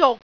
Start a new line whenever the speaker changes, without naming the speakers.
จก